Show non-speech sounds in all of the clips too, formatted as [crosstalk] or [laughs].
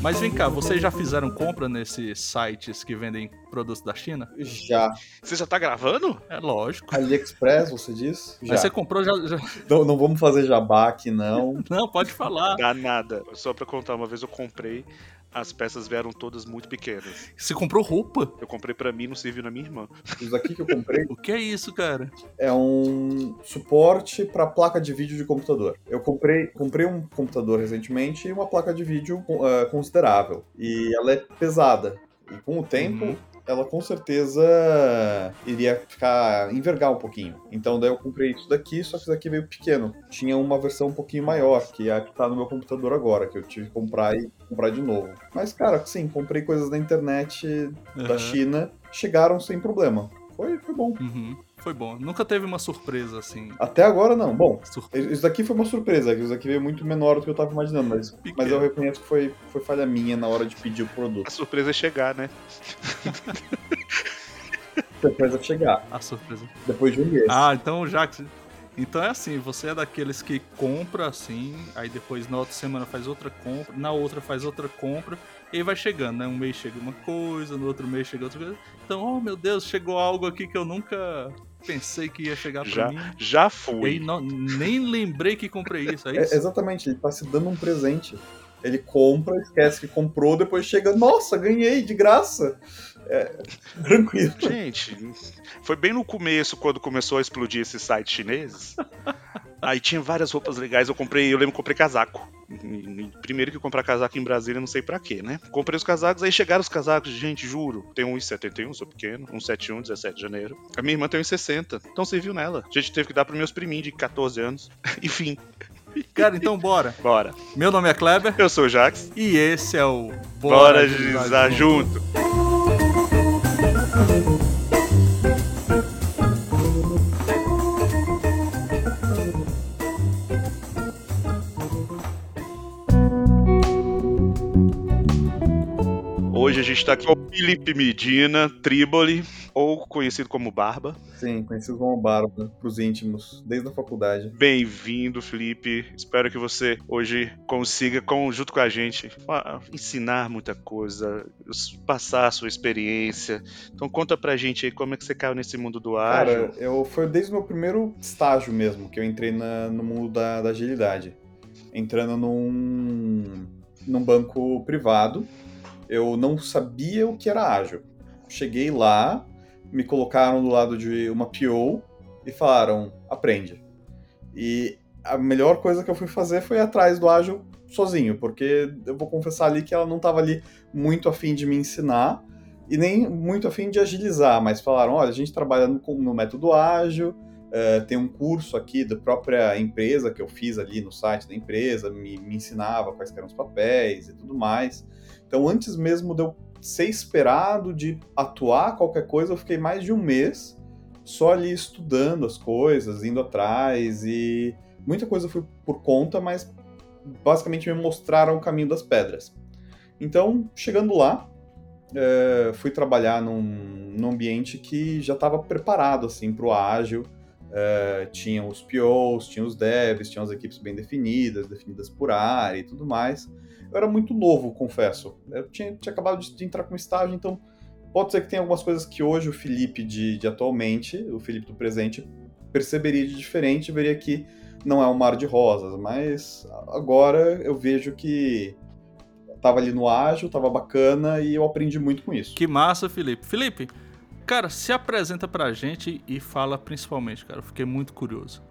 Mas vem cá, vocês já fizeram compra nesses sites que vendem produtos da China? Já. Você já tá gravando? É lógico. AliExpress, você diz? Já. Mas você comprou já, já- Não, não vamos fazer jabá aqui, não. [laughs] Não, pode falar. Dá nada. Só pra contar, uma vez eu comprei, as peças vieram todas muito pequenas. Você comprou roupa? Eu comprei pra mim, não serviu na minha irmã. Isso aqui que eu comprei O que é isso, cara? é um suporte para placa de vídeo de computador. Eu comprei, comprei um computador recentemente e uma placa de vídeo eh, considerável. E ela é pesada. E com o tempo, Uhum. Ela com certeza iria ficar envergar um pouquinho. Então daí eu comprei isso daqui, só que isso daqui veio pequeno. Tinha uma versão um pouquinho maior, que é a que tá no meu computador agora, que eu tive que comprar e comprar de novo. Mas cara, sim, comprei coisas na internet da. China, chegaram sem problema. Foi, foi bom. Uhum. Foi bom. Nunca teve uma surpresa assim. Até agora não. Bom, isso daqui foi uma surpresa, isso daqui veio muito menor do que eu tava imaginando, mas, Pequeno. mas eu reconheço que foi, foi falha minha na hora de pedir o A produto. surpresa é chegar, né? Depois vai chegar, A surpresa. depois de um mês. Ah, então já que. Então é assim, você é daqueles que compra assim, aí depois na outra semana faz outra compra, na outra faz outra compra, e aí vai chegando, né? Um mês chega uma coisa, no outro mês chega outra coisa. Então, oh meu Deus, chegou algo aqui que eu nunca pensei que ia chegar pra Já, mim. já E aí fui. não- nem lembrei que comprei isso, é É, isso? exatamente, ele tá se dando um presente. Ele compra, esquece que comprou, depois chega, nossa, ganhei de graça. É, [laughs] tranquilo. Gente, foi bem no começo, quando começou a explodir esses sites chineses. Aí tinha várias roupas legais, eu comprei, eu lembro que comprei casaco. Primeiro que comprar casaco em Brasília, não sei pra quê, né? Comprei os casacos, aí chegaram os casacos, gente, juro. Tem 1,71, sou pequeno, 1,71, 17 de janeiro. A minha irmã tem 1,60, então serviu nela. A gente teve que dar pros meus priminhos de 14 anos. [laughs] Enfim, Cara, então bora. bora. Meu nome é Kleber Eu sou o Jax, e esse é o bora Agilizar agilizar junto. Hoje a gente tá aqui com o Felipe Medina, Triboli, ou conhecido como Barba. Sim, conhecido como Barba, pros íntimos, desde a faculdade. Bem-vindo, Felipe. Espero que você hoje consiga, com- junto com a gente, ensinar muita coisa, passar a sua experiência. Então conta pra gente aí como é que você caiu nesse mundo do ágil. Cara, eu, foi desde o meu primeiro estágio mesmo que eu entrei na- no mundo da, da agilidade. Entrando num, num banco privado, eu não sabia o que era ágil. Cheguei lá, me colocaram do lado de uma PO e falaram: aprende. E a melhor coisa que eu fui fazer foi ir atrás do ágil sozinho, porque eu vou confessar ali que ela não estava ali muito afim de me ensinar e nem muito afim de agilizar, mas falaram: olha, a gente trabalha no, no método ágil, eh, tem um curso aqui da própria empresa que eu fiz ali no site da empresa, me, me ensinava quais eram os papéis e tudo mais. Então, antes mesmo de eu ser esperado de atuar qualquer coisa, eu fiquei mais de um mês só ali estudando as coisas, indo atrás e muita coisa foi por conta, mas basicamente me mostraram o caminho das pedras. Então, chegando lá, eh, fui trabalhar num, num ambiente que já estava preparado assim para o ágil. Eh, tinha os POs, tinha os devs, tinha as equipes bem definidas, definidas por área e tudo mais. Eu era muito novo, confesso. Eu tinha, tinha acabado de, de entrar com estágio, então pode ser que tenha algumas coisas que hoje o Felipe de, de atualmente, o Felipe do presente, perceberia de diferente, veria que não é um mar de rosas, mas agora eu vejo que tava ali no ágil, tava bacana e eu aprendi muito com isso. Que massa, Felipe. Felipe, cara, se apresenta pra gente e fala principalmente, cara. Eu fiquei muito curioso.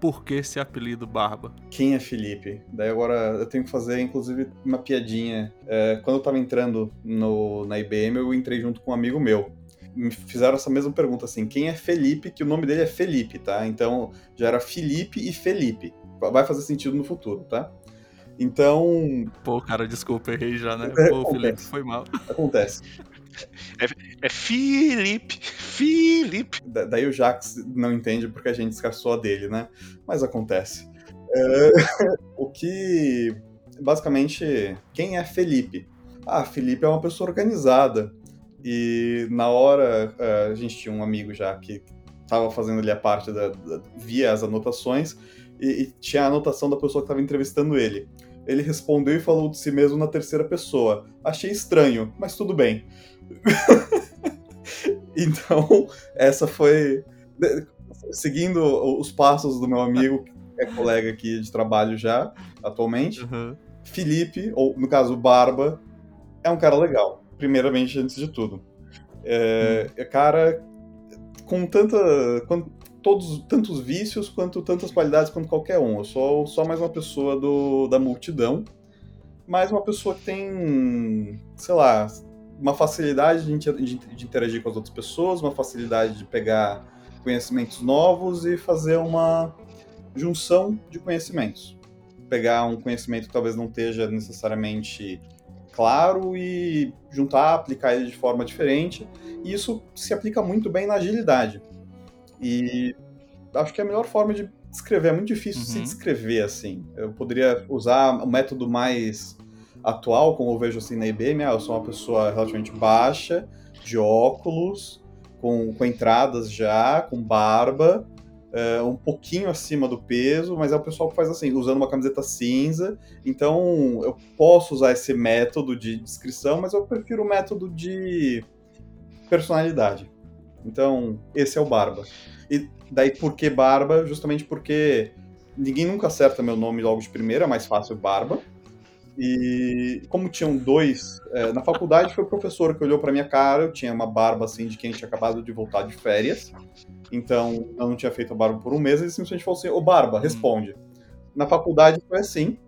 Por que esse apelido Barba? Quem é Felipe? Daí agora eu tenho que fazer, inclusive, uma piadinha. É, quando eu tava entrando no, na IBM, eu entrei junto com um amigo meu. Me fizeram essa mesma pergunta assim: quem é Felipe? Que o nome dele é Felipe, tá? Então já era Felipe e Felipe. Vai fazer sentido no futuro, tá? Então, Pô, cara, desculpa, errei já, né? É, Pô. Felipe, foi mal. acontece. É Felipe, Felipe. Da- Daí o Jax não entende porque a gente escassou a dele, né? Mas acontece. É, [laughs] o que. Basicamente, quem é Felipe? Ah, Felipe é uma pessoa organizada. E na hora, é, a gente tinha um amigo já que estava fazendo ali a parte da, da- via as anotações e, e tinha a anotação da pessoa que estava entrevistando ele. Ele respondeu e falou de si mesmo na terceira pessoa. Achei estranho, mas tudo bem. [laughs] então, essa foi. Seguindo os passos do meu amigo, que é colega aqui de trabalho já, atualmente. Uhum. Felipe, ou no caso Barba, é um cara legal, primeiramente, antes de tudo. É, é cara com tanta. Com todos, tantos vícios quanto tantas qualidades quanto qualquer um. Eu sou só mais uma pessoa do, da multidão, mas uma pessoa que tem, sei lá, uma facilidade de, de, interagir com as outras pessoas, uma facilidade de pegar conhecimentos novos e fazer uma junção de conhecimentos. Pegar um conhecimento que talvez não esteja necessariamente claro e juntar, aplicar ele de forma diferente. E isso se aplica muito bem na agilidade. E acho que é a melhor forma de descrever. É muito difícil uhum. se descrever assim. Eu poderia usar o um método mais atual, como eu vejo assim na IBM. Ah, eu sou uma pessoa relativamente baixa, de óculos, com, com entradas já, com barba, uh, um pouquinho acima do peso, mas é o pessoal que faz assim, usando uma camiseta cinza. Então, eu posso usar esse método de descrição, mas eu prefiro o método de personalidade. Então, esse é o Barba. E daí, por que Barba? Justamente porque ninguém nunca acerta meu nome logo de primeira, é mais fácil Barba. E como tinham dois, é, na faculdade foi o professor que olhou para minha cara, eu tinha uma barba assim de quem tinha acabado de voltar de férias. Então eu não tinha feito a barba por um mês, ele simplesmente falou assim: Ô Barba, responde. Na faculdade foi assim,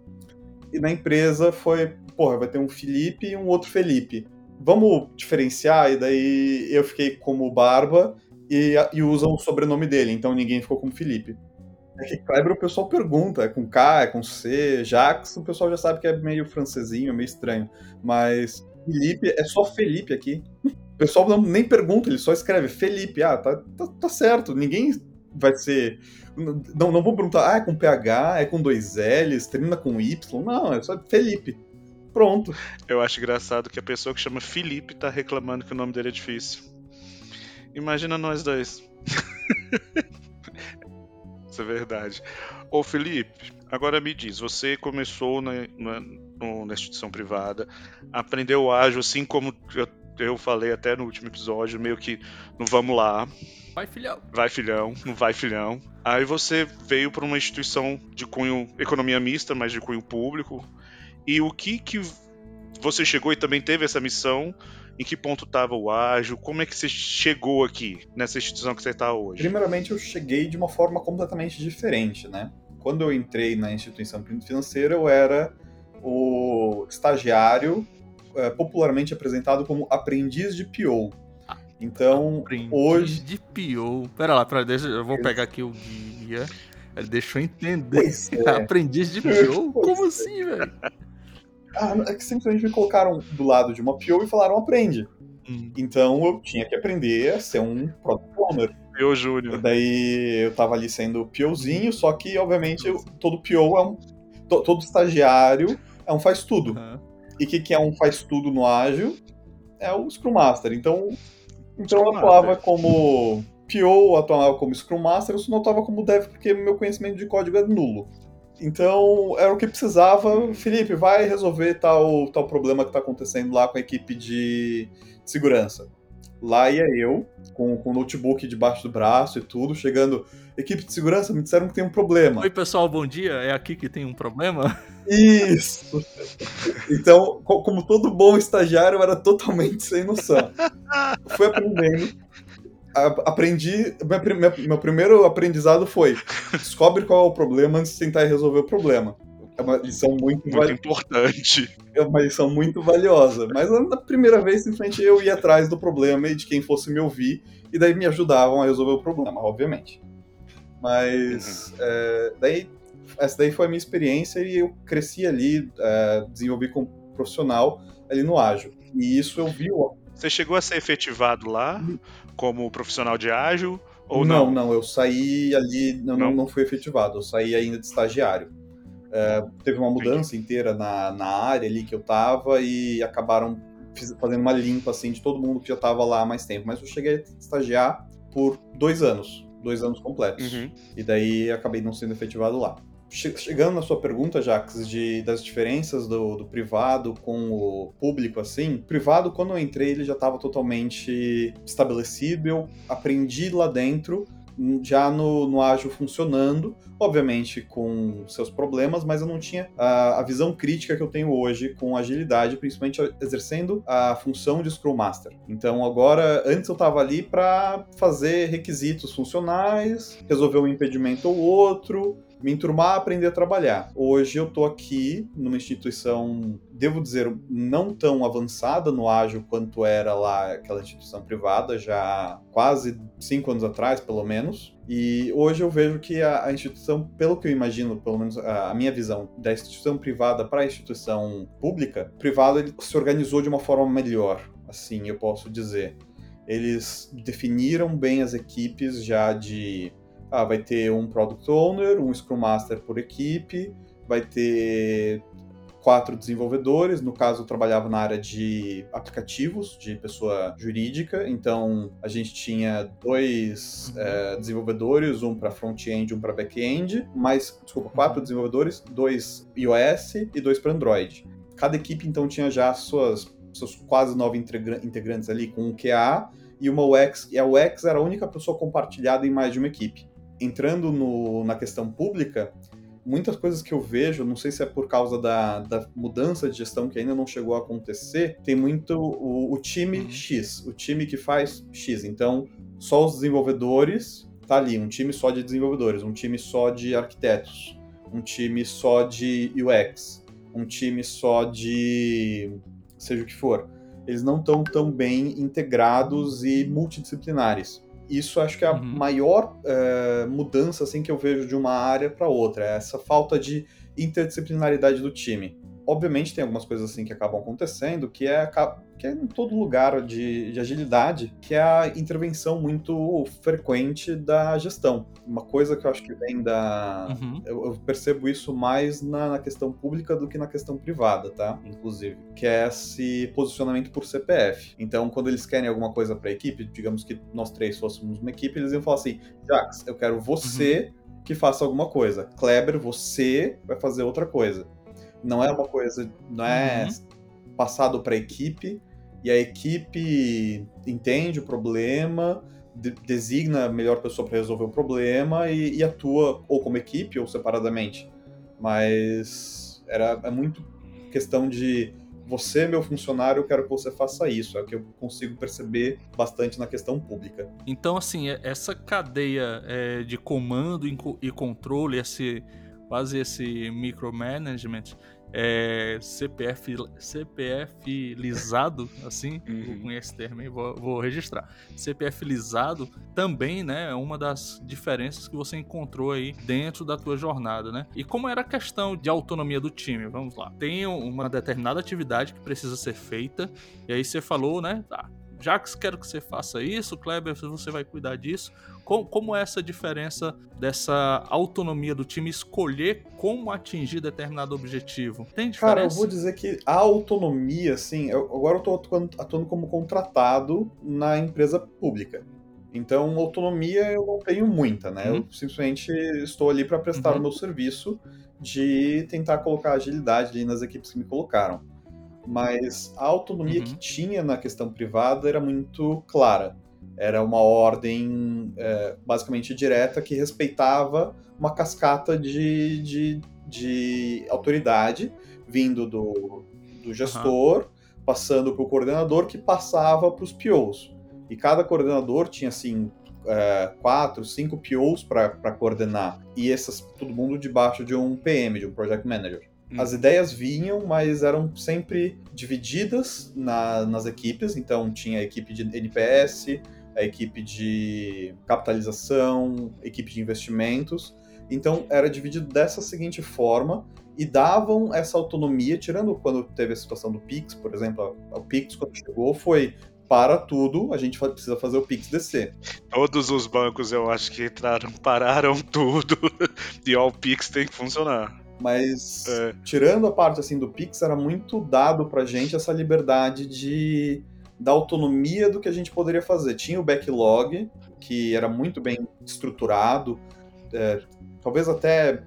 e na empresa foi: porra, vai ter um Felipe e um outro Felipe. Vamos diferenciar? E daí eu fiquei como Barba e, e usam o sobrenome dele, então ninguém ficou como Felipe. É que Kleber o pessoal pergunta, é com K, é com C, Jax, o pessoal já sabe que é meio francesinho, meio estranho. Mas Felipe, é só Felipe aqui. O pessoal não, nem pergunta, ele só escreve Felipe. Ah, tá, tá, tá certo, ninguém vai ser. Não, não vou perguntar, ah, é com PH, é com dois L's, termina com Y. Não, é só Felipe. Pronto. Eu acho engraçado que a pessoa que chama Felipe tá reclamando que o nome dele é difícil. Imagina nós dois. [laughs] Isso é verdade. Ô Felipe, agora me diz, você começou na, na, na instituição privada, aprendeu ágil, assim como eu, eu falei até no último episódio, meio que no vamos lá. Vai filhão. Vai filhão, não vai filhão. Aí você veio para uma instituição de cunho economia mista, mas de cunho público. E o que que você chegou e também teve essa missão em que ponto estava o ágil? Como é que você chegou aqui, nessa instituição que você está hoje? Primeiramente, eu cheguei de uma forma completamente diferente, né? Quando eu entrei na instituição financeira, eu era o estagiário é, popularmente apresentado como aprendiz de PO. Então, aprendiz hoje... de PO. Pera lá, pera, deixa, eu vou pegar aqui o guia. Ele deixou entender. É. [laughs] aprendiz de PO? Como é. assim, velho? Ah, é que simplesmente me colocaram do lado de uma PO e falaram aprende. Hum. Então eu tinha que aprender a ser um Product Owner. PO Júnior. Daí eu tava ali sendo POzinho, só que obviamente eu, todo PO é um. To, todo estagiário é um faz tudo. Uhum. E o que, que é um faz tudo no ágil? É o Scrum Master. Então, então eu atuava como PO, atuava como Scrum Master, eu só não atuava como Dev porque meu conhecimento de código é nulo. Então, era o que precisava. Felipe, vai resolver tal, tal problema que está acontecendo lá com a equipe de segurança. Lá ia eu, com, com o notebook debaixo do braço e tudo, chegando. Equipe de segurança, me disseram que tem um problema. Oi, pessoal, bom dia. É aqui que tem um problema? Isso! Então, como todo bom estagiário, eu era totalmente sem noção. Fui aprendendo aprendi. Meu primeiro aprendizado foi: descobre qual é o problema antes de tentar resolver o problema. É uma lição muito, muito vali... importante. É uma lição muito valiosa. Mas na primeira vez, simplesmente eu ia atrás do problema e de quem fosse me ouvir, e daí me ajudavam a resolver o problema, obviamente. Mas uhum. é, daí, essa daí foi a minha experiência e eu cresci ali, é, desenvolvi como profissional ali no ágil. E isso eu vi. Você chegou a ser efetivado lá? como profissional de ágil? Ou não, não, não eu saí ali, não, não? não fui efetivado, eu saí ainda de estagiário. É, teve uma mudança Entendi. inteira na, na área ali que eu tava e acabaram fazendo uma limpa assim de todo mundo que já tava lá há mais tempo. Mas eu cheguei a estagiar por dois anos, dois anos completos. Uhum. E daí acabei não sendo efetivado lá. Chegando na sua pergunta, Jax, de, das diferenças do, do, privado com o público, assim, o privado, quando eu entrei, ele já estava totalmente estabelecido, eu aprendi lá dentro, já no, no ágil funcionando, obviamente com seus problemas, mas eu não tinha a, a, visão crítica que eu tenho hoje com agilidade, principalmente exercendo a função de Scrum Master. Então agora, antes eu estava ali para fazer requisitos funcionais, resolver um impedimento ou outro, me enturmar, aprender a trabalhar. Hoje eu estou aqui numa instituição, devo dizer, não tão avançada no ágil quanto era lá aquela instituição privada, já quase cinco anos atrás, pelo menos. E hoje eu vejo que a, a instituição, pelo que eu imagino, pelo menos a, a minha visão da instituição privada para a instituição pública, privado ele se organizou de uma forma melhor, assim eu posso dizer. Eles definiram bem as equipes já de ah, vai ter um Product Owner, um Scrum Master por equipe, vai ter quatro desenvolvedores. No caso, eu trabalhava na área de aplicativos, de pessoa jurídica. Então, a gente tinha dois uhum. é, desenvolvedores, um para front-end, um para back-end. Mais, desculpa, quatro uhum. desenvolvedores, dois iOS e dois para Android. Cada equipe, então, tinha já suas, seus quase nove integrantes ali com um QA e uma UX. E a UX era a única pessoa compartilhada em mais de uma equipe entrando no, na questão pública, muitas coisas que eu vejo, não sei se é por causa da, da mudança de gestão que ainda não chegou a acontecer, tem muito o, o time uhum. X, o time que faz X. Então, só os desenvolvedores, tá ali, um time só de desenvolvedores, um time só de arquitetos, um time só de UX, um time só de seja o que for. Eles não estão tão bem integrados e multidisciplinares. Isso acho que é a uhum. maior é, mudança assim que eu vejo de uma área para outra, é essa falta de interdisciplinaridade do time. Obviamente tem algumas coisas assim que acabam acontecendo, que é, que é em todo lugar de, de agilidade, que é a intervenção muito frequente da gestão. Uma coisa que eu acho que vem da. Uhum. Eu, eu, percebo isso mais na, na, questão pública do que na questão privada, tá? Inclusive. Que é esse posicionamento por CPF. Então, quando eles querem alguma coisa para a equipe, digamos que nós três fôssemos uma equipe, eles iam falar assim: Jax, eu quero você. Uhum. Que faça alguma coisa. Kleber, você vai fazer outra coisa não é uma coisa, não é uhum. passado para a equipe e a equipe entende o problema, de, designa a melhor pessoa para resolver o problema e, e, atua ou como equipe ou separadamente. Mas era é muito questão de você, meu funcionário, eu quero que você faça isso. É o que eu consigo perceber bastante na questão pública. Então, assim, é, essa cadeia é, de comando e controle, esse quase esse micromanagement, é, CPF, CPFizado, assim, uhum. com esse termo aí, vou, vou registrar. CPFizado também, né, é uma das diferenças que você encontrou aí dentro da tua jornada, né? E como era a questão de autonomia do time? Vamos lá. Tem uma determinada atividade que precisa ser feita, e aí você falou, né, tá, Jax, quero que você faça isso, Kleber, você vai cuidar disso. Como, como é essa diferença dessa autonomia do time escolher como atingir determinado objetivo? Tem diferença? Cara, eu vou dizer que a autonomia, assim, eu, agora eu tô atuando, atuando como contratado na empresa pública. Então, autonomia eu não tenho muita, né? Uhum. Eu simplesmente estou ali para prestar uhum. o meu serviço de tentar colocar agilidade nas equipes que me colocaram mas a autonomia uhum. que tinha na questão privada era muito clara. Era uma ordem é, basicamente direta que respeitava uma cascata de, de, de autoridade vindo do, do gestor, uhum. passando para o coordenador, que passava para os POs. E cada coordenador tinha assim é, quatro, cinco POs para coordenar. E essas, todo mundo debaixo de um PM, de um Project Manager. Hum. As ideias vinham, mas eram sempre divididas na, nas equipes. Então, tinha a equipe de NPS, a equipe de capitalização, equipe de investimentos. Então, era dividido dessa seguinte forma e davam essa autonomia, tirando quando teve a situação do Pix, por exemplo. O Pix, quando chegou, foi para tudo, a gente precisa fazer o Pix descer. Todos os bancos, eu acho que entraram, [laughs] pararam tudo e ó, o Pix tem que funcionar. Mas é. tirando a parte assim do Pix, era muito dado pra gente essa liberdade de da autonomia do que a gente poderia fazer. Tinha o backlog, que era muito bem estruturado, é, talvez até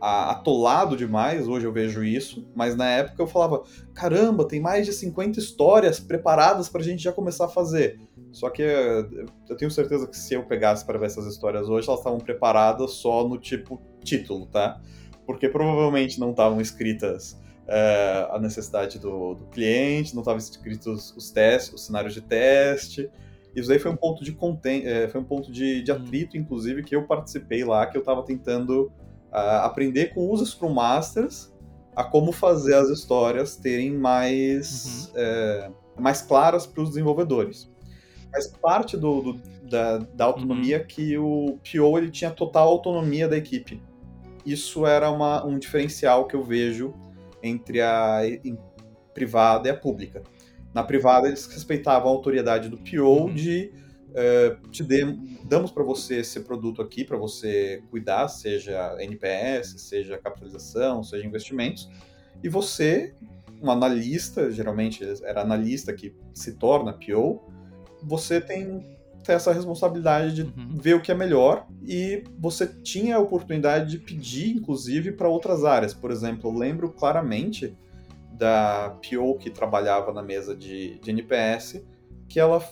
atolado demais, hoje eu vejo isso, mas na época eu falava: caramba, tem mais de 50 histórias preparadas pra gente já começar a fazer. Só que eh, eu tenho certeza que se eu pegasse para ver essas histórias hoje, elas estavam preparadas só no tipo título, tá? Porque provavelmente não estavam escritas é, a necessidade do, do cliente, não estavam escritos os testes, os cenários de teste. Isso aí foi um ponto de conten é, foi um ponto de, de, atrito, inclusive, que eu participei lá, que eu estava tentando uh, aprender com os Scrum Masters a como fazer as histórias terem mais, uhum. é, mais claras para os desenvolvedores. Mas parte do, do da, da, autonomia uhum. que o PO ele tinha total autonomia da equipe. Isso era uma, um diferencial que eu vejo entre a privada e a pública. Na privada, eles respeitavam a autoridade do PO uhum. de uh, te dê, damos para você esse produto aqui para você cuidar, seja NPS, seja capitalização, seja investimentos, e você, um analista, geralmente era analista que se torna PO, você tem essa responsabilidade de uhum. ver o que é melhor e você tinha a oportunidade de pedir, inclusive, para outras áreas. Por exemplo, eu lembro claramente da PO que trabalhava na mesa de, de NPS, que ela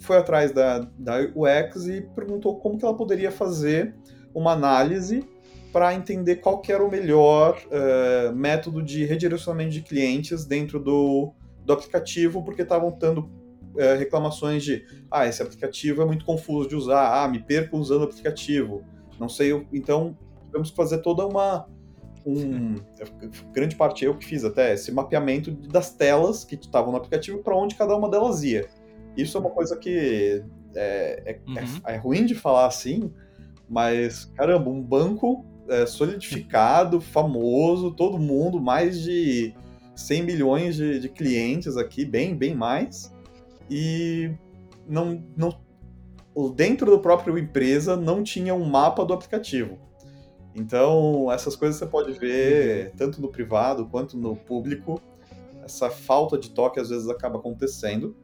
foi atrás da, da UX e perguntou como que ela poderia fazer uma análise para entender qual era o melhor uh, método de redirecionamento de clientes dentro do, do aplicativo, porque estavam tendo uh, reclamações de ah, esse aplicativo é muito confuso de usar, ah, me perco usando o aplicativo, não sei, então tivemos que fazer toda uma um, grande parte eu que fiz até esse mapeamento das telas que estavam no aplicativo para onde cada uma delas ia. Isso é uma coisa que é, é, uhum. é, é ruim de falar assim, mas caramba, um banco é, solidificado, [laughs] famoso, todo mundo, mais de 100 milhões de, de, clientes aqui, bem, bem mais, e não, não dentro do próprio empresa não tinha um mapa do aplicativo. Então, essas coisas você pode ver uhum. tanto no privado quanto no público. Essa falta de toque às vezes acaba acontecendo.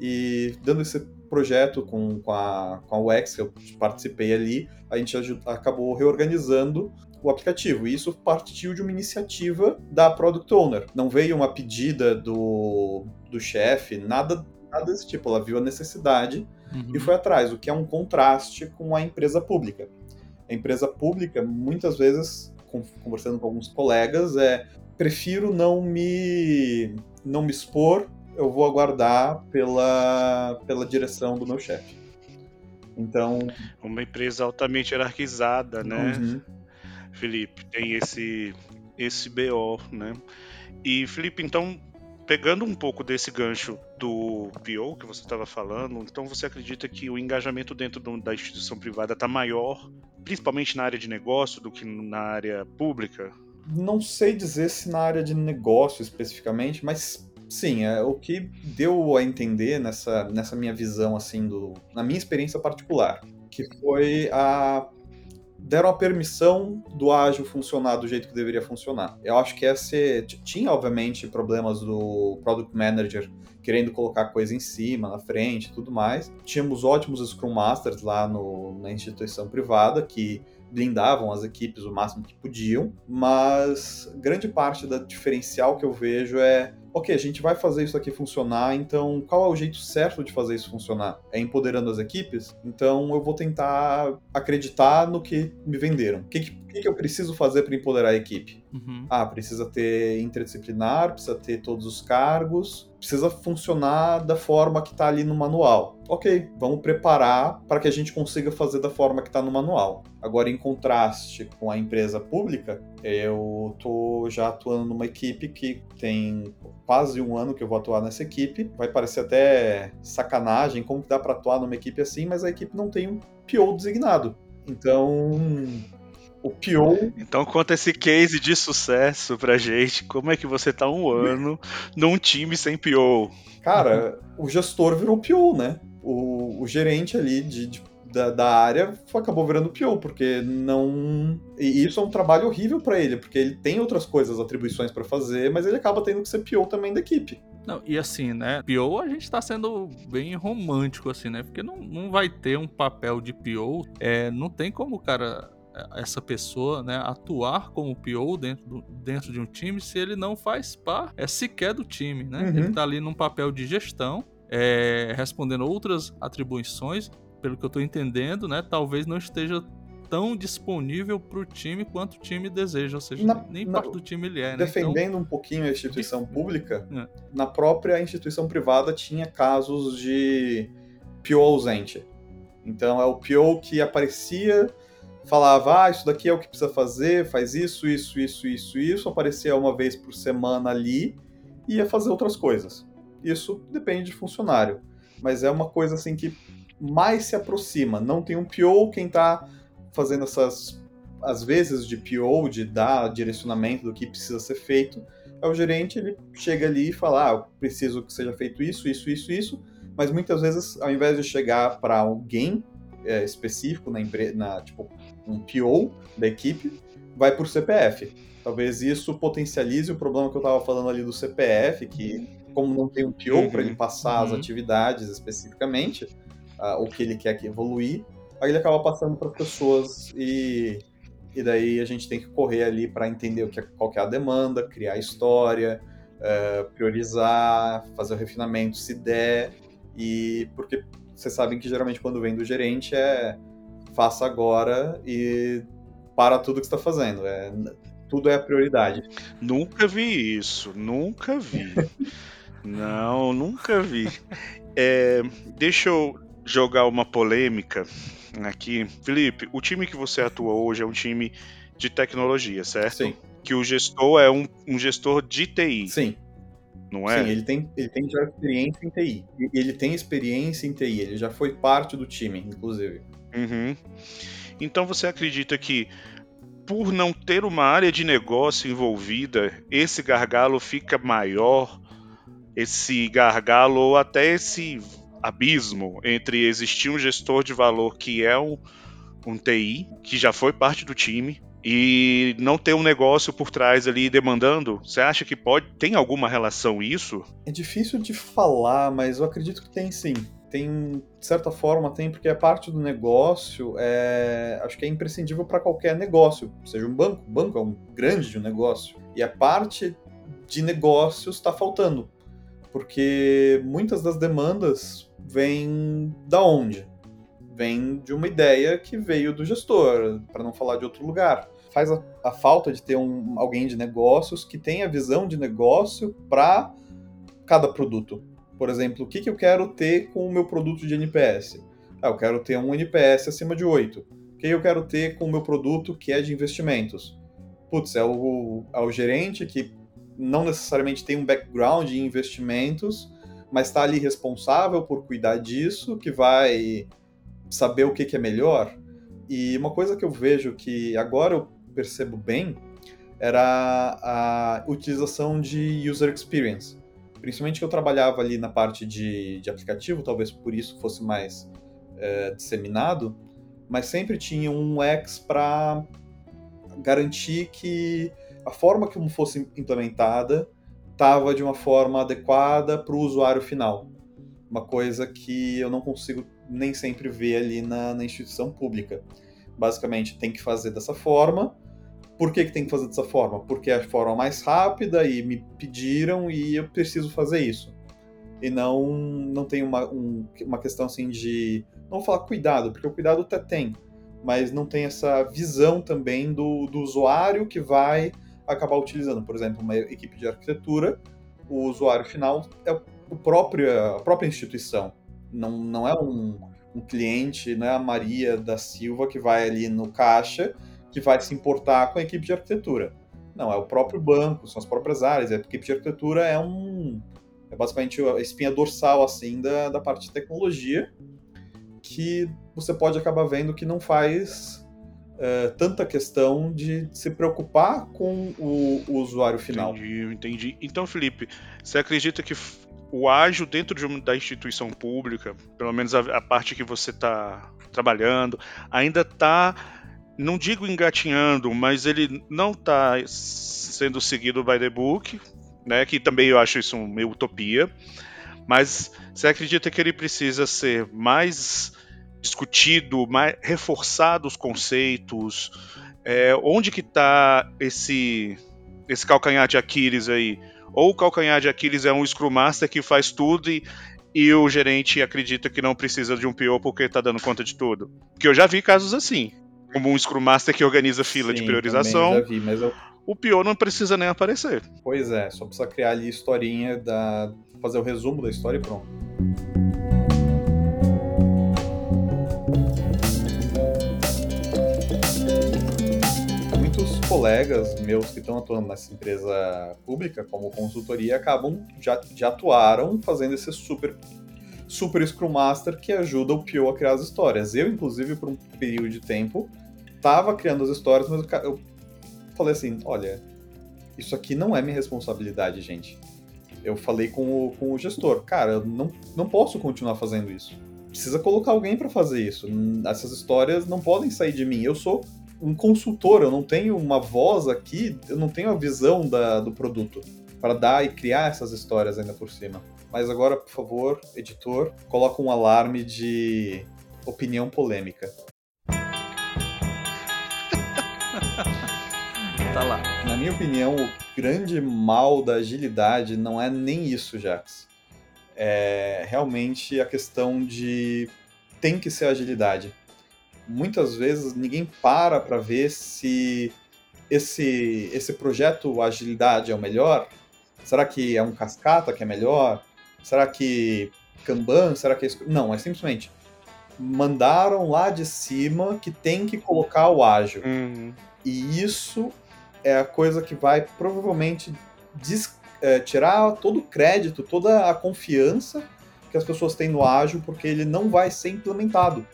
E dando esse projeto com, com, a, com a UX, que eu participei ali, a gente acabou reorganizando o aplicativo. E isso partiu de uma iniciativa da Product Owner. Não veio uma pedida do, do chefe, nada, nada desse tipo. Ela viu a necessidade uhum. e foi atrás, o que é um contraste com a empresa pública a empresa pública, muitas vezes, conversando com alguns colegas, é prefiro não me não me expor, eu vou aguardar pela, pela direção do meu chefe. Então, uma empresa altamente hierarquizada, né? Uhum. Felipe, tem esse esse BO, né? E Felipe, então pegando um pouco desse gancho do PO que você estava falando, então você acredita que o engajamento dentro da instituição privada está maior, principalmente na área de negócio, do que na área pública? Não sei dizer se na área de negócio especificamente, mas sim, é o que deu a entender nessa, nessa minha visão, assim, do, na minha experiência particular, que foi a deram a permissão do ágil funcionar do jeito que deveria funcionar. Eu acho que esse tinha obviamente problemas do product manager querendo colocar coisa em cima, na frente, tudo mais. Tínhamos ótimos Scrum Masters lá no, na instituição privada que blindavam as equipes o máximo que podiam, mas grande parte da diferencial que eu vejo é ok, a gente vai fazer isso aqui funcionar, então qual é o jeito certo de fazer isso funcionar? É empoderando as equipes? Então eu vou tentar acreditar no que me venderam. O que, que, que eu preciso fazer para empoderar a equipe? Uhum. Ah, precisa ter interdisciplinar, precisa ter todos os cargos, precisa funcionar da forma que está ali no manual. Ok, vamos preparar para que a gente consiga fazer da forma que está no manual. Agora, em contraste com a empresa pública, eu tô já atuando numa equipe que tem quase um ano que eu vou atuar nessa equipe. Vai parecer até sacanagem como que dá para atuar numa equipe assim, mas a equipe não tem um PO designado. Então, o PO. Então conta esse case de sucesso pra gente. Como é que você tá um ano num time sem PO? Cara, o gestor virou PO, né? O, o gerente ali de, de da, da, área acabou virando PO, porque não. E isso é um trabalho horrível para ele, porque ele tem outras coisas, atribuições para fazer, mas ele acaba tendo que ser PO também da equipe. Não, e assim, né? PO a gente tá sendo bem romântico, assim, né? Porque não, não vai ter um papel de PO. É, não tem como o cara essa pessoa né, atuar como PO dentro, do, dentro de um time se ele não faz parte é, sequer do time. Né? Uhum. Ele está ali num papel de gestão, é, respondendo outras atribuições, pelo que eu estou entendendo, né, talvez não esteja tão disponível para o time quanto o time deseja, ou seja, na, nem na, parte do time ele é. Né? Defendendo então, um pouquinho a instituição pública, é. na própria instituição privada tinha casos de PO ausente. Então é o PO que aparecia, falava, ah, isso daqui é o que precisa fazer, faz isso, isso, isso, isso, isso, aparecia uma vez por semana ali e ia fazer outras coisas. Isso depende de funcionário. Mas é uma coisa assim que mais se aproxima. Não tem um PO, quem está fazendo essas, às vezes, de PO, de dar direcionamento do que precisa ser feito, é o gerente, ele chega ali e fala, ah, eu preciso que seja feito isso, isso, isso, isso, mas muitas vezes, ao invés de chegar para alguém é, específico na empresa, na, tipo, um PO da equipe, vai por CPF. Talvez isso potencialize o problema que eu estava falando ali do CPF, que como não tem um PO uhum, para ele passar uhum. as atividades especificamente, uh, o que ele quer que evoluir, aí ele acaba passando para as pessoas e, e daí a gente tem que correr ali para entender o que, é, qual que é a demanda, criar história, uh, priorizar, fazer o refinamento se der, e porque vocês sabem que geralmente quando vem do gerente é faça agora e para tudo que está fazendo. É, tudo é a prioridade. Nunca vi isso, nunca vi. [laughs] Não, nunca vi. É, deixa eu jogar uma polêmica aqui. Felipe, o time que você atua hoje é um time de tecnologia, certo? Sim. Que o gestor é um, um gestor de TI. Sim. Não é? Sim, ele tem, ele tem já experiência em TI. Ele tem experiência em TI, ele já foi parte do time, inclusive. Uhum. Então você acredita que por não ter uma área de negócio envolvida, esse gargalo fica maior esse gargalo ou até esse abismo entre existir um gestor de valor que é um, um TI, que já foi parte do time, e não ter um negócio por trás ali demandando? Você acha que pode tem alguma relação isso? É difícil de falar, mas eu acredito que tem sim. Tem, de certa forma, tem, porque a parte do negócio é, acho que é imprescindível para qualquer negócio, seja um banco. O banco é um grande de um negócio. E a parte de negócios está faltando porque muitas das demandas vêm da onde? Vem de uma ideia que veio do gestor, para não falar de outro lugar. Faz a, a falta de ter um, alguém de negócios que tenha visão de negócio para cada produto. Por exemplo, o que, que eu quero ter com o meu produto de NPS? Ah, eu quero ter um NPS acima de 8. O que eu quero ter com o meu produto que é de investimentos? Putz, é o, é o gerente que não necessariamente tem um background em investimentos, mas está ali responsável por cuidar disso, que vai saber o que, que é melhor. E uma coisa que eu vejo que agora eu percebo bem era a utilização de user experience. Principalmente que eu trabalhava ali na parte de, de aplicativo, talvez por isso fosse mais é, disseminado, mas sempre tinha um UX para garantir que a forma como fosse implementada estava de uma forma adequada para o usuário final. Uma coisa que eu não consigo nem sempre ver ali na, na instituição pública. Basicamente, tem que fazer dessa forma. Por que, que tem que fazer dessa forma? Porque é a forma mais rápida e me pediram e eu preciso fazer isso. E não, não tem uma, um, uma questão assim de. Não vou falar cuidado, porque o cuidado até tem, mas não tem essa visão também do, do usuário que vai acabar utilizando. Por exemplo, uma equipe de arquitetura, o usuário final é o próprio, a própria instituição. Não, não é um, um cliente, não é a Maria da Silva que vai ali no caixa que vai se importar com a equipe de arquitetura. Não, é o próprio banco, são as próprias áreas. A equipe de arquitetura é um. É basicamente a espinha dorsal assim da, da parte de tecnologia que você pode acabar vendo que não faz é, tanta questão de se preocupar com o, o, usuário final. Entendi, entendi. Então, Felipe, você acredita que o ágil dentro de uma, da instituição pública, pelo menos a, a parte que você está trabalhando, ainda está, não digo engatinhando, mas ele não está sendo seguido by the book, né? Que também eu acho isso uma utopia. Mas você acredita que ele precisa ser mais discutido, mais, reforçado os conceitos? É, onde que está esse, esse calcanhar de Aquiles aí? Ou o calcanhar de Aquiles é um Scrum Master que faz tudo e, e o gerente acredita que não precisa de um PO porque está dando conta de tudo? Porque eu já vi casos assim. Como um Scrum Master que organiza fila Sim, de priorização. Já vi, mas eu... O PO não precisa nem aparecer. Pois é, só precisa criar ali historinha da. fazer o resumo da história e pronto. Colegas meus que estão atuando nessa empresa pública como consultoria acabam já, já atuaram fazendo esse super super Scrum Master que ajuda o PO a criar as histórias. Eu, inclusive, por um período de tempo, estava criando as histórias, mas eu falei assim, olha, isso aqui não é minha responsabilidade, gente. Eu falei com o, com o gestor, cara, eu não, não posso continuar fazendo isso. Precisa colocar alguém para fazer isso. Essas histórias não podem sair de mim. Eu sou um consultor, eu não tenho uma voz aqui, eu não tenho a visão da, do produto para dar e criar essas histórias ainda por cima. Mas agora, por favor, editor, coloca um alarme de opinião polêmica. [laughs] tá lá. Na minha opinião, o grande mal da agilidade não é nem isso, Jax. É realmente a questão de tem que ser agilidade muitas vezes ninguém para para ver se esse, esse projeto agilidade é o melhor. Será que é um cascata que é melhor? Será que Kanban? Será que é... Não, é simplesmente mandaram lá de cima que tem que colocar o ágil. Uhum. E isso é a coisa que vai provavelmente é, tirar todo o crédito, toda a confiança que as pessoas têm no ágil, porque ele não vai ser implementado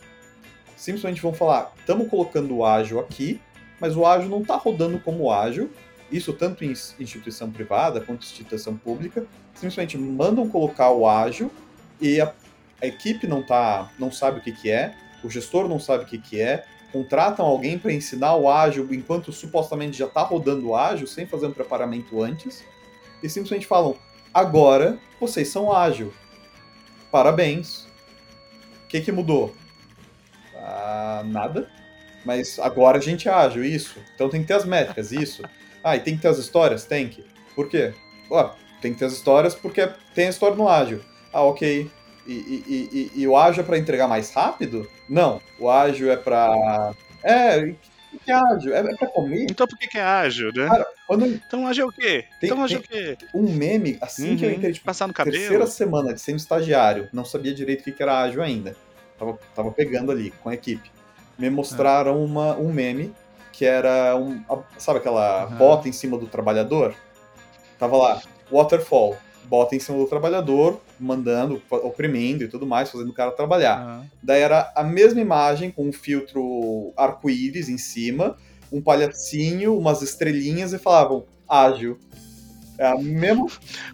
simplesmente vão falar: estamos colocando o ágil aqui, mas o ágil não está rodando como ágil. Isso tanto em instituição privada quanto em instituição pública. Simplesmente mandam colocar o ágil e a, a equipe não, tá, não sabe o que, que é, o gestor não sabe o que, que é, contratam alguém para ensinar o ágil enquanto supostamente já está rodando o ágil, sem fazer um preparamento antes, e simplesmente falam: agora vocês são ágil. Parabéns. O que, que mudou? Nada. Mas agora a gente é ágil, isso. Então tem que ter as métricas, isso. Ah, e tem que ter as histórias? Tem que. Por quê? Ó, tem que ter as histórias porque tem a história no ágil. Ah, ok. E, e, e, e o ágil é para entregar mais rápido? Não. O ágil é para. É, o que é ágil? É, é pra comer? Então por que, que é ágil, né? Cara, quando... Então ágil é o quê? Tem, então ágil é o quê? Um meme, assim uhum, que eu uhum. entrei, tipo, passar no cabelo. terceira semana de sendo estagiário, não sabia direito o que, que era ágil ainda. Tava, tava pegando ali com a equipe me mostraram uma, um meme que era um. Sabe aquela uhum. bota em cima do trabalhador? Tava lá, waterfall, bota em cima do trabalhador, mandando, oprimindo e tudo mais, fazendo o cara trabalhar. Uhum. Daí era a mesma imagem com um filtro arco-íris em cima, um palhacinho, umas estrelinhas e falavam ágil. É a mesma,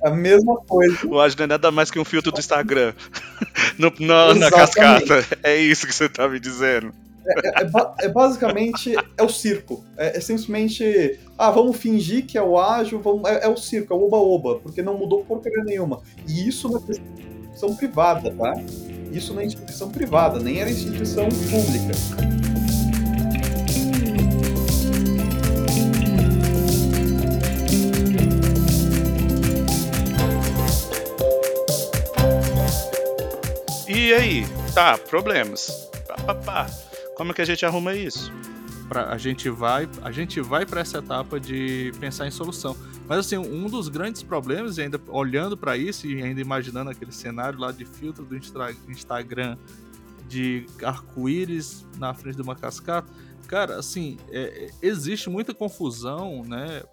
a mesma coisa. O ágil não é nada mais que um filtro do Instagram. [laughs] no, no, na cascata. É isso que você tá me dizendo. É, é, é, basicamente é o circo. É, é, simplesmente, ah, vamos fingir que é o ágil, vamos, é, é o circo, é o oba-oba, porque não mudou porcaria nenhuma. E isso na instituição privada, tá? Isso na instituição privada, nem era instituição pública. E aí? Tá, problemas. Pá, pá, pá. Como é que a gente arruma isso? Pra, a gente vai, a gente vai para essa etapa de pensar em solução. Mas assim, um dos grandes problemas, ainda olhando para isso e ainda imaginando aquele cenário lá de filtro do Instagram de arco-íris na frente de uma cascata, cara, assim, é, existe muita confusão, né?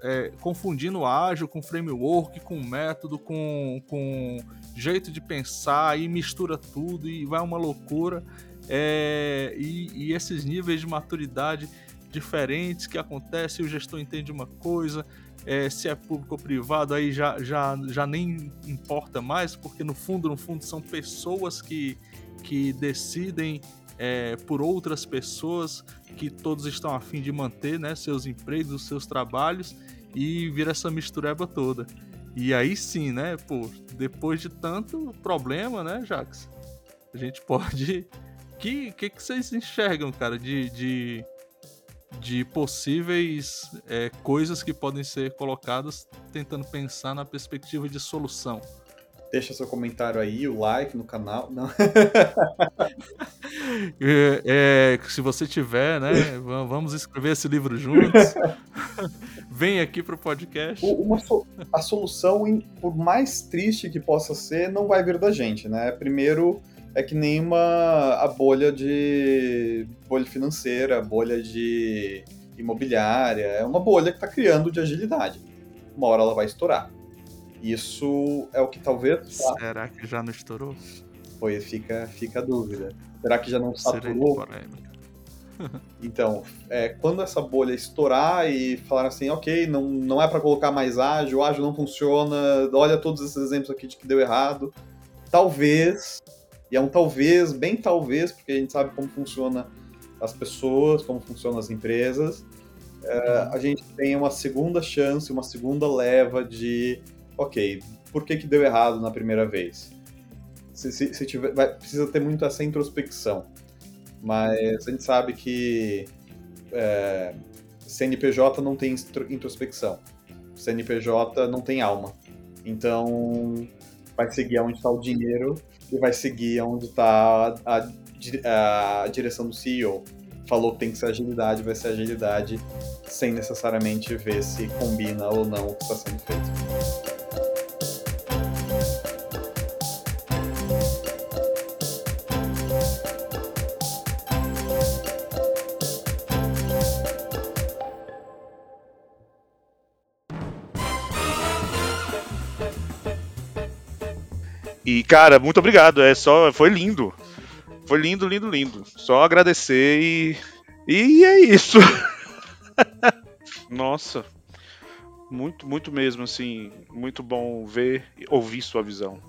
É, confundindo ágil com framework, com método, com, com jeito de pensar e mistura tudo e vai uma loucura é, e, e, esses níveis de maturidade diferentes que acontecem, o gestor entende uma coisa, é, se é público ou privado, aí já, já, já nem importa mais, porque no fundo, no fundo, são pessoas que, que decidem é, por outras pessoas que todos estão a fim de manter né, seus empregos, seus trabalhos, e vira essa mistureba toda. E aí sim, né, pô, depois de tanto problema, né, Jax? A gente pode. [laughs] Que que, que vocês enxergam, cara, de, de, de possíveis é, coisas que podem ser colocadas tentando pensar na perspectiva de solução? Deixa seu comentário aí, o like no canal. Não. [laughs] é, é, se você tiver, né? [laughs] Vamos escrever esse livro juntos. Vem aqui pro podcast. Uma a solução, por mais triste que possa ser, não vai vir da gente, né? Primeiro, é que nem uma a bolha de bolha financeira, bolha de imobiliária, é uma bolha que está criando de agilidade. Uma hora ela vai estourar. Isso é o que talvez. Será que já não estourou? Pois fica, fica a dúvida. Será que já não saturou? Então, é, quando essa bolha estourar e falar assim, ok, não, não é para colocar mais ágil, ágil não funciona, olha todos esses exemplos aqui de que deu errado, talvez, e é um talvez, bem talvez, porque a gente sabe como funciona as pessoas, como funcionam as empresas, é, a gente tem uma segunda chance, uma segunda leva de ok, por que, que deu errado na primeira vez? Se, se, se tiver, vai, precisa ter muito essa introspecção. Mas a gente sabe que é, CNPJ não tem introspecção. CNPJ não tem alma. Então vai seguir onde está o dinheiro e vai seguir onde está a, a, direção do CEO. Falou que tem que ser agilidade, vai ser agilidade, sem necessariamente ver se combina ou não o que está sendo feito. Cara, muito obrigado. É só. Foi lindo. Foi lindo, lindo, lindo. Só agradecer e. E é isso. [laughs] Nossa. Muito, muito mesmo, assim. Muito bom ver e ouvir sua visão.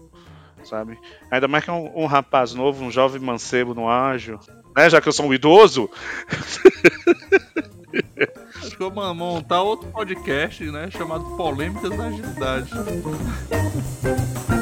Sabe? Ainda mais que um, um rapaz novo, um jovem mancebo no ágil. Né? Já que eu sou um idoso. Acho que eu vou montar outro podcast, né? Chamado Polêmicas da Agilidade. [laughs]